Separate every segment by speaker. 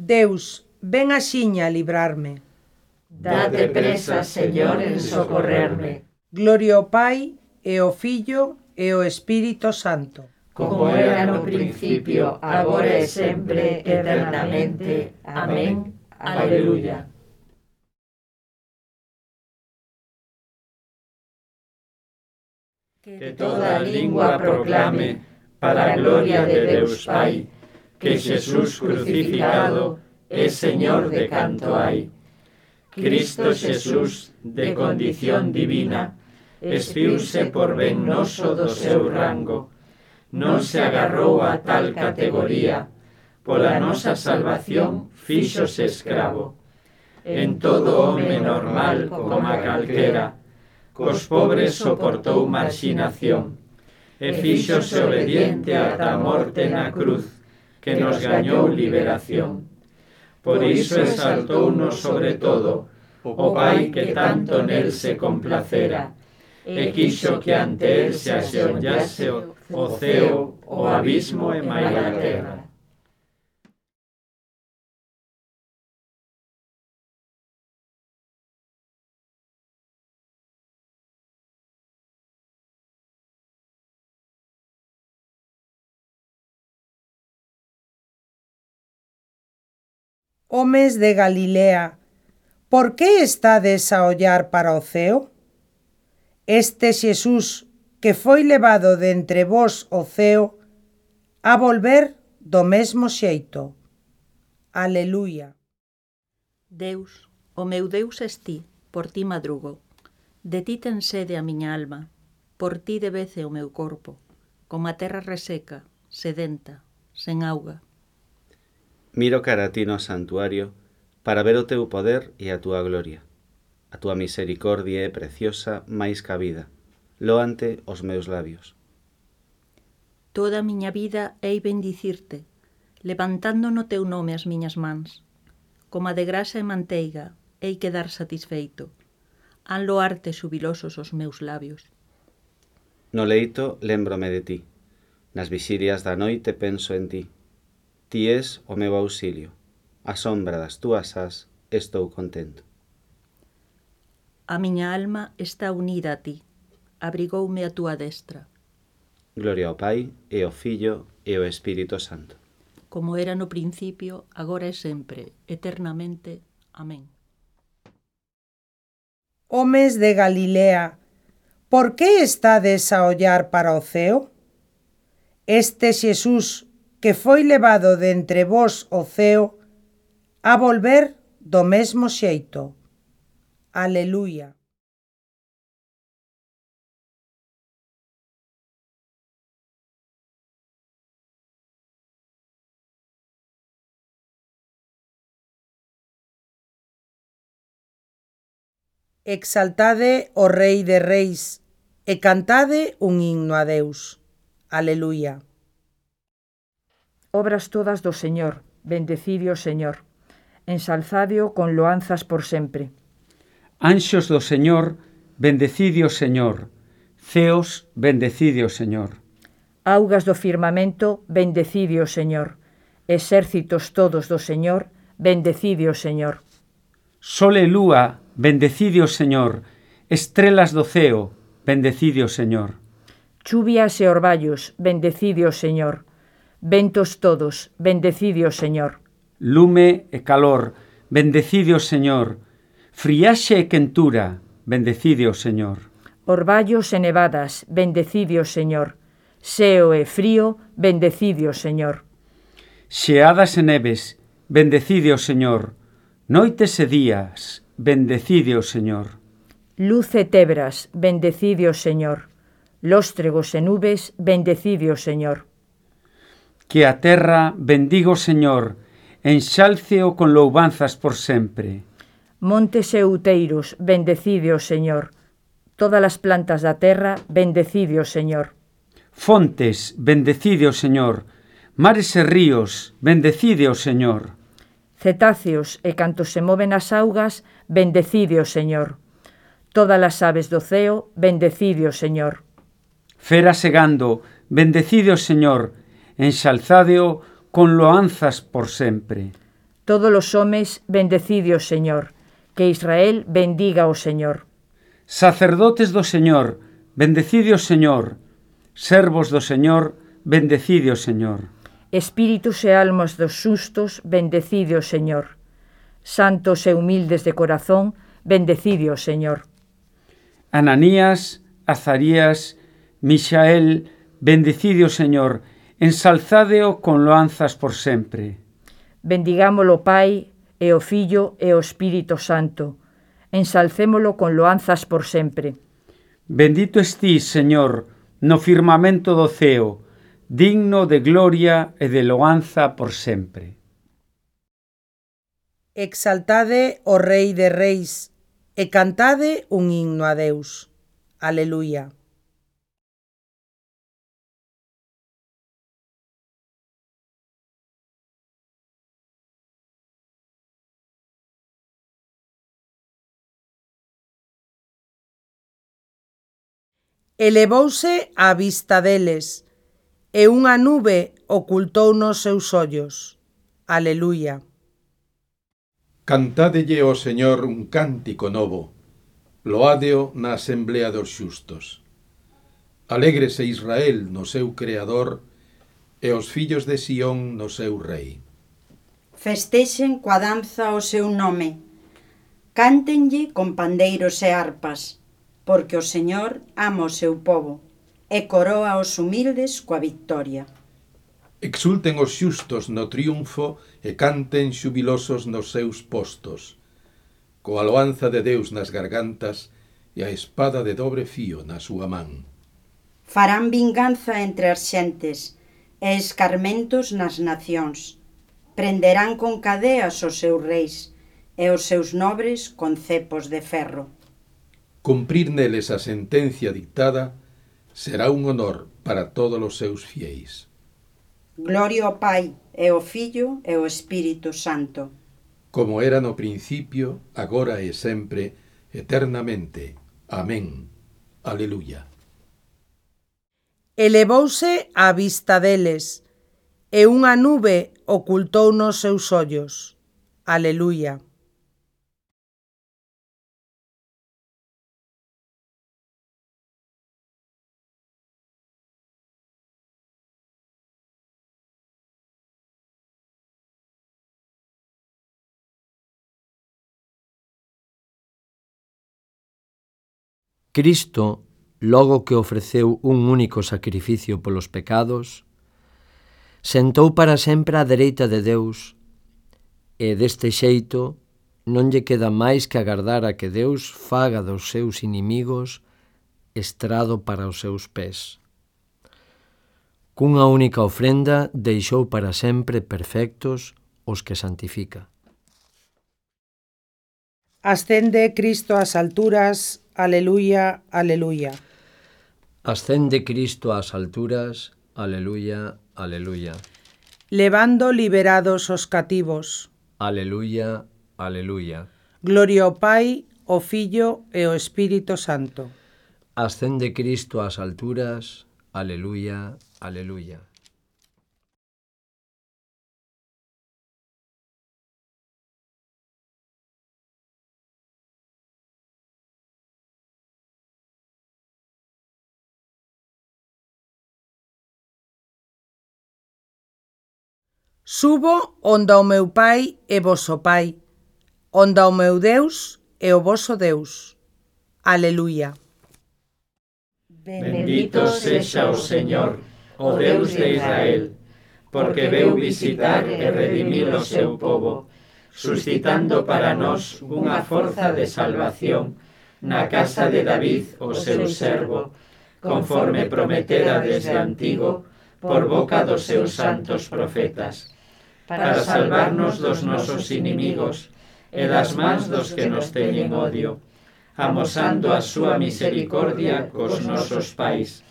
Speaker 1: Deus, ven axiña a librarme.
Speaker 2: Date presa, Señor, en socorrerme.
Speaker 1: Gloria ao Pai, e ao Filho, e ao Espírito Santo.
Speaker 2: Como era no principio, agora e sempre, eternamente. Amén. Aleluya. Que toda lingua proclame, para a gloria de Deus Pai, que Jesús crucificado es Señor de canto hay. Cristo Jesús, de condición divina, espiuse por ben noso do seu rango, non se agarrou a tal categoría, pola nosa salvación fíxose escravo. En todo home normal como a calquera, cos pobres soportou marxinación, e fíxose obediente ata a morte na cruz, que nos gañou liberación. Por iso exaltounos sobre todo, o Pai que tanto nel se complacera, e quixo que ante el se axeollase o ceo, o abismo e mai a terra.
Speaker 1: homes de Galilea, por que estades a ollar para o ceo? Este Xesús que foi levado de entre vós o ceo, a volver do mesmo xeito. Aleluia.
Speaker 3: Deus, o meu Deus es ti, por ti madrugo. De ti ten sede a miña alma, por ti debece o meu corpo, como a terra reseca, sedenta, sen auga.
Speaker 4: Miro cara ti no santuario para ver o teu poder e a túa gloria. A túa misericordia é preciosa máis que a vida. Loante os meus labios.
Speaker 3: Toda a miña vida hei bendicirte, levantando no teu nome as miñas mans. Coma de grasa e manteiga, hei quedar satisfeito. Han loarte subilosos os meus labios.
Speaker 4: No leito lembrome de ti. Nas vigilias da noite penso en ti Ti és o meu auxilio. A sombra das túas as estou contento.
Speaker 3: A miña alma está unida a ti. Abrigoume a túa destra.
Speaker 4: Gloria ao Pai, e ao Filho, e ao Espírito Santo.
Speaker 3: Como era no principio, agora e sempre, eternamente. Amén.
Speaker 1: Homes de Galilea, por que estades a ollar para o ceo? Este Xesús que foi levado de entre vós o ceo a volver do mesmo xeito. Aleluia. Exaltade o Rei de Reis e cantade un himno a Deus. Aleluia.
Speaker 5: Obras todas do Señor, bendecidio Señor. Ensalzadio con loanzas por sempre.
Speaker 6: Anxos do Señor, bendecidio Señor. Ceos, bendecidio Señor.
Speaker 5: Augas do firmamento, bendecidio Señor. Exércitos todos do Señor, bendecidio Señor.
Speaker 6: Sol e lúa, bendecidio Señor. Estrelas do ceo, bendecidio Señor.
Speaker 5: Chuvias e orballos, bendecidio Señor Ventos todos, bendecidio, o Señor.
Speaker 6: Lume e calor, bendecidio, o Señor. Friaxe e quentura, bendecidio, o Señor.
Speaker 5: Orballos e nevadas, bendecidio, o Señor. Seo e frío, bendecidio, o Señor.
Speaker 6: Xeadas e neves, bendecidio, o Señor. Noites e días, bendecidio, o Señor.
Speaker 5: Luz e tebras, bendecidio, o Señor. Lóstregos e nubes, bendecidio, o Señor.
Speaker 6: Que a terra bendigo o Señor, enxálceo con loubanzas por sempre.
Speaker 5: Montes e outeiros, bendecide o Señor. Todas as plantas da terra, bendecide o Señor.
Speaker 6: Fontes, bendecide o Señor. Mares e ríos, bendecide o Señor.
Speaker 5: Cetáceos e cantos se moven as augas, bendecide o Señor. Todas as aves do ceo, bendecide o Señor.
Speaker 6: Fera segando, bendecide o Señor enxalzádeo con loanzas por sempre.
Speaker 5: Todos os homes bendecide o Señor, que Israel bendiga o Señor.
Speaker 6: Sacerdotes do Señor, bendecide o Señor, servos do Señor, bendecide o Señor.
Speaker 5: Espíritus e almas dos sustos, bendecide o Señor. Santos e humildes de corazón, bendecide o Señor.
Speaker 6: Ananías, Azarías, Misael, bendecide o Señor, ensalzádeo con loanzas por sempre.
Speaker 5: Bendigámolo, Pai, e o Fillo e o Espírito Santo. Ensalcémolo con loanzas por sempre.
Speaker 6: Bendito estís, Señor, no firmamento do ceo, digno de gloria e de loanza por sempre.
Speaker 1: Exaltade o Rei de Reis e cantade un himno a Deus. Aleluia. elevouse á vista deles, e unha nube ocultounos seus ollos. Aleluia.
Speaker 7: Cantádelle ao Señor un cántico novo, loádeo na asemblea dos xustos. Alégrese Israel no seu Creador e os fillos de Sión no seu Rei.
Speaker 8: Festexen coa danza o seu nome, cántenlle con pandeiros e arpas, porque o Señor ama o seu povo e coroa os humildes coa victoria.
Speaker 7: Exulten os xustos no triunfo e canten xubilosos nos seus postos, coa loanza de Deus nas gargantas e a espada de dobre fío na súa man.
Speaker 8: Farán vinganza entre as xentes e escarmentos nas nacións. Prenderán con cadeas os seus reis e os seus nobres con cepos de ferro.
Speaker 7: Cumprir neles a sentencia dictada será un honor para todos os seus fieis.
Speaker 8: Gloria ao Pai, e ao Filho, e ao Espírito Santo.
Speaker 7: Como era no principio, agora e sempre, eternamente. Amén. Aleluya.
Speaker 1: Elevouse á vista deles, e unha nube ocultou nos seus ollos. Aleluya.
Speaker 9: Cristo, logo que ofreceu un único sacrificio polos pecados, sentou para sempre á dereita de Deus e deste xeito non lle queda máis que agardar a que Deus faga dos seus inimigos estrado para os seus pés. Cunha única ofrenda deixou para sempre perfectos os que santifica.
Speaker 1: Ascende Cristo ás alturas Aleluya, aleluya.
Speaker 9: Ascende Cristo ás alturas, aleluya, aleluya.
Speaker 1: Levando liberados os cativos.
Speaker 9: Aleluya, aleluya.
Speaker 1: Gloria ao Pai, ao Fillo e ao Espírito Santo.
Speaker 9: Ascende Cristo ás alturas, aleluya, aleluya.
Speaker 1: Subo onda o meu Pai e voso Pai, onda o meu Deus e o voso Deus. Aleluia.
Speaker 2: Bendito sexa o Señor, o Deus de Israel, porque veu visitar e redimir o seu povo, suscitando para nós unha forza de salvación na casa de David, o seu servo, conforme prometera desde antigo por boca dos seus santos profetas para salvarnos dos nosos inimigos e das mans dos que nos teñen odio, amosando a súa misericordia cos nosos pais,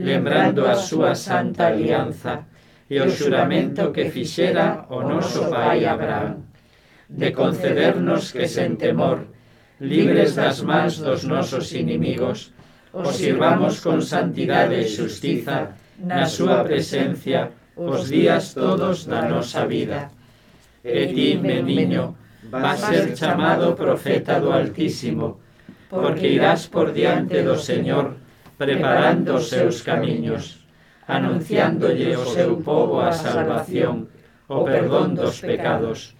Speaker 2: lembrando a súa santa alianza e o xuramento que fixera o noso pai Abraham, de concedernos que sen temor, libres das mans dos nosos inimigos, os sirvamos con santidade e xustiza na súa presencia os días todos da nosa vida. E ti, meniño, vas ser chamado profeta do Altísimo, porque irás por diante do Señor, preparando os seus camiños, anunciándolle o seu povo a salvación, o perdón dos pecados.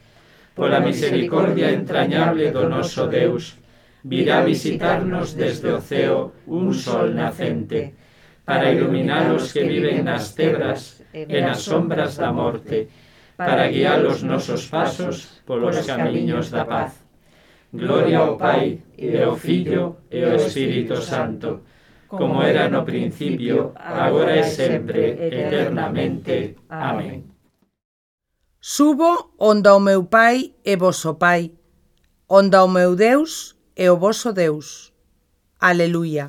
Speaker 2: Pola misericordia entrañable do noso Deus, virá visitarnos desde o ceo un sol nacente, para iluminar os que viven nas tebras e nas sombras da morte, para guiar os nosos pasos polos camiños da paz. Gloria ao Pai, e ao Filho, e ao Espírito Santo, como era no principio, agora e sempre, eternamente. Amén.
Speaker 1: Subo onde o meu Pai e vosso Pai, onde o meu Deus e o vosso Deus. Aleluia.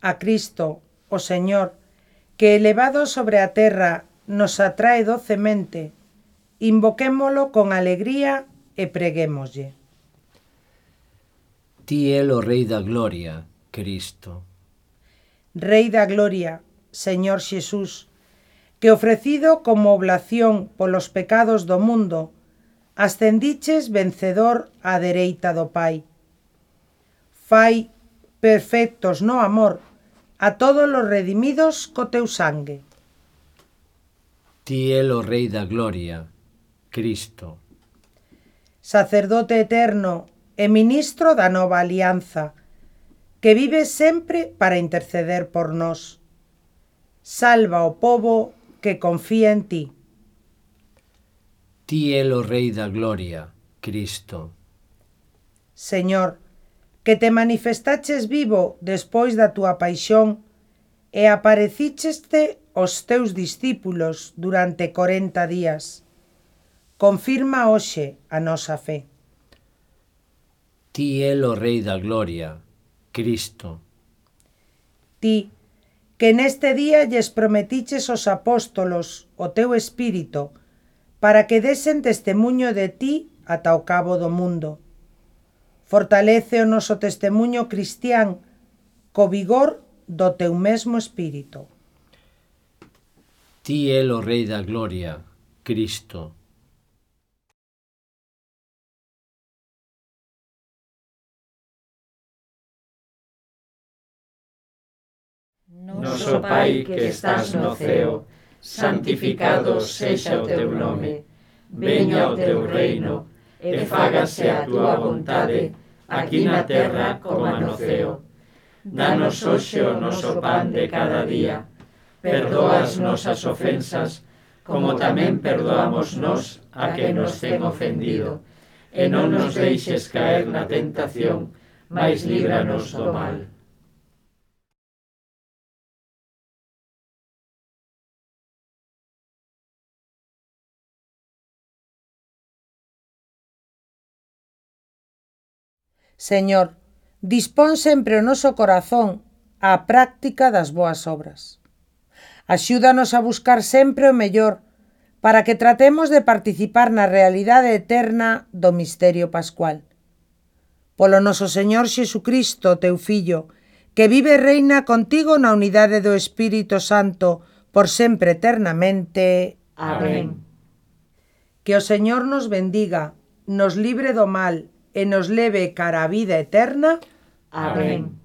Speaker 1: a Cristo, o Señor, que elevado sobre a terra nos atrae docemente, invoquémolo con alegría e preguémoslle.
Speaker 9: Ti el o Rei da Gloria, Cristo.
Speaker 1: Rei da Gloria, Señor Xesús, que ofrecido como oblación polos pecados do mundo, ascendiches vencedor á dereita do Pai. Fai perfectos no amor, a todos os redimidos co teu sangue.
Speaker 9: Ti é o Rei da Gloria, Cristo.
Speaker 1: Sacerdote eterno e ministro da nova alianza, que vive sempre para interceder por nós. Salva o povo que confía en ti.
Speaker 9: Ti é o Rei da Gloria, Cristo.
Speaker 1: Señor, que te manifestaches vivo despois da túa paixón e aparecicheste aos teus discípulos durante 40 días. Confirma hoxe a nosa fe.
Speaker 9: Ti é o Rei da Gloria, Cristo.
Speaker 1: Ti, que neste día lles prometiches aos apóstolos o teu espírito, para que desen testemunho de ti ata o cabo do mundo. Fortalece o noso testemunho cristián co vigor do teu mesmo espírito.
Speaker 9: Ti é o Rei da Gloria, Cristo.
Speaker 2: Noso Pai que estás no ceo, santificado sexa o teu nome. Veña o teu reino, e fágase a tua vontade, aquí na terra como no ceo. Danos hoxe o noso pan de cada día. Perdoa as nosas ofensas, como tamén perdoamos nós a que nos ten ofendido. E non nos deixes caer na tentación, mas líbranos do mal.
Speaker 1: Señor, dispón sempre o noso corazón á práctica das boas obras. Axúdanos a buscar sempre o mellor para que tratemos de participar na realidade eterna do misterio pascual. Polo noso Señor Xesucristo, teu Fillo, que vive e reina contigo na unidade do Espírito Santo por sempre eternamente.
Speaker 2: Amén.
Speaker 1: Que o Señor nos bendiga, nos libre do mal, e nos leve cara a vida eterna.
Speaker 2: Amén.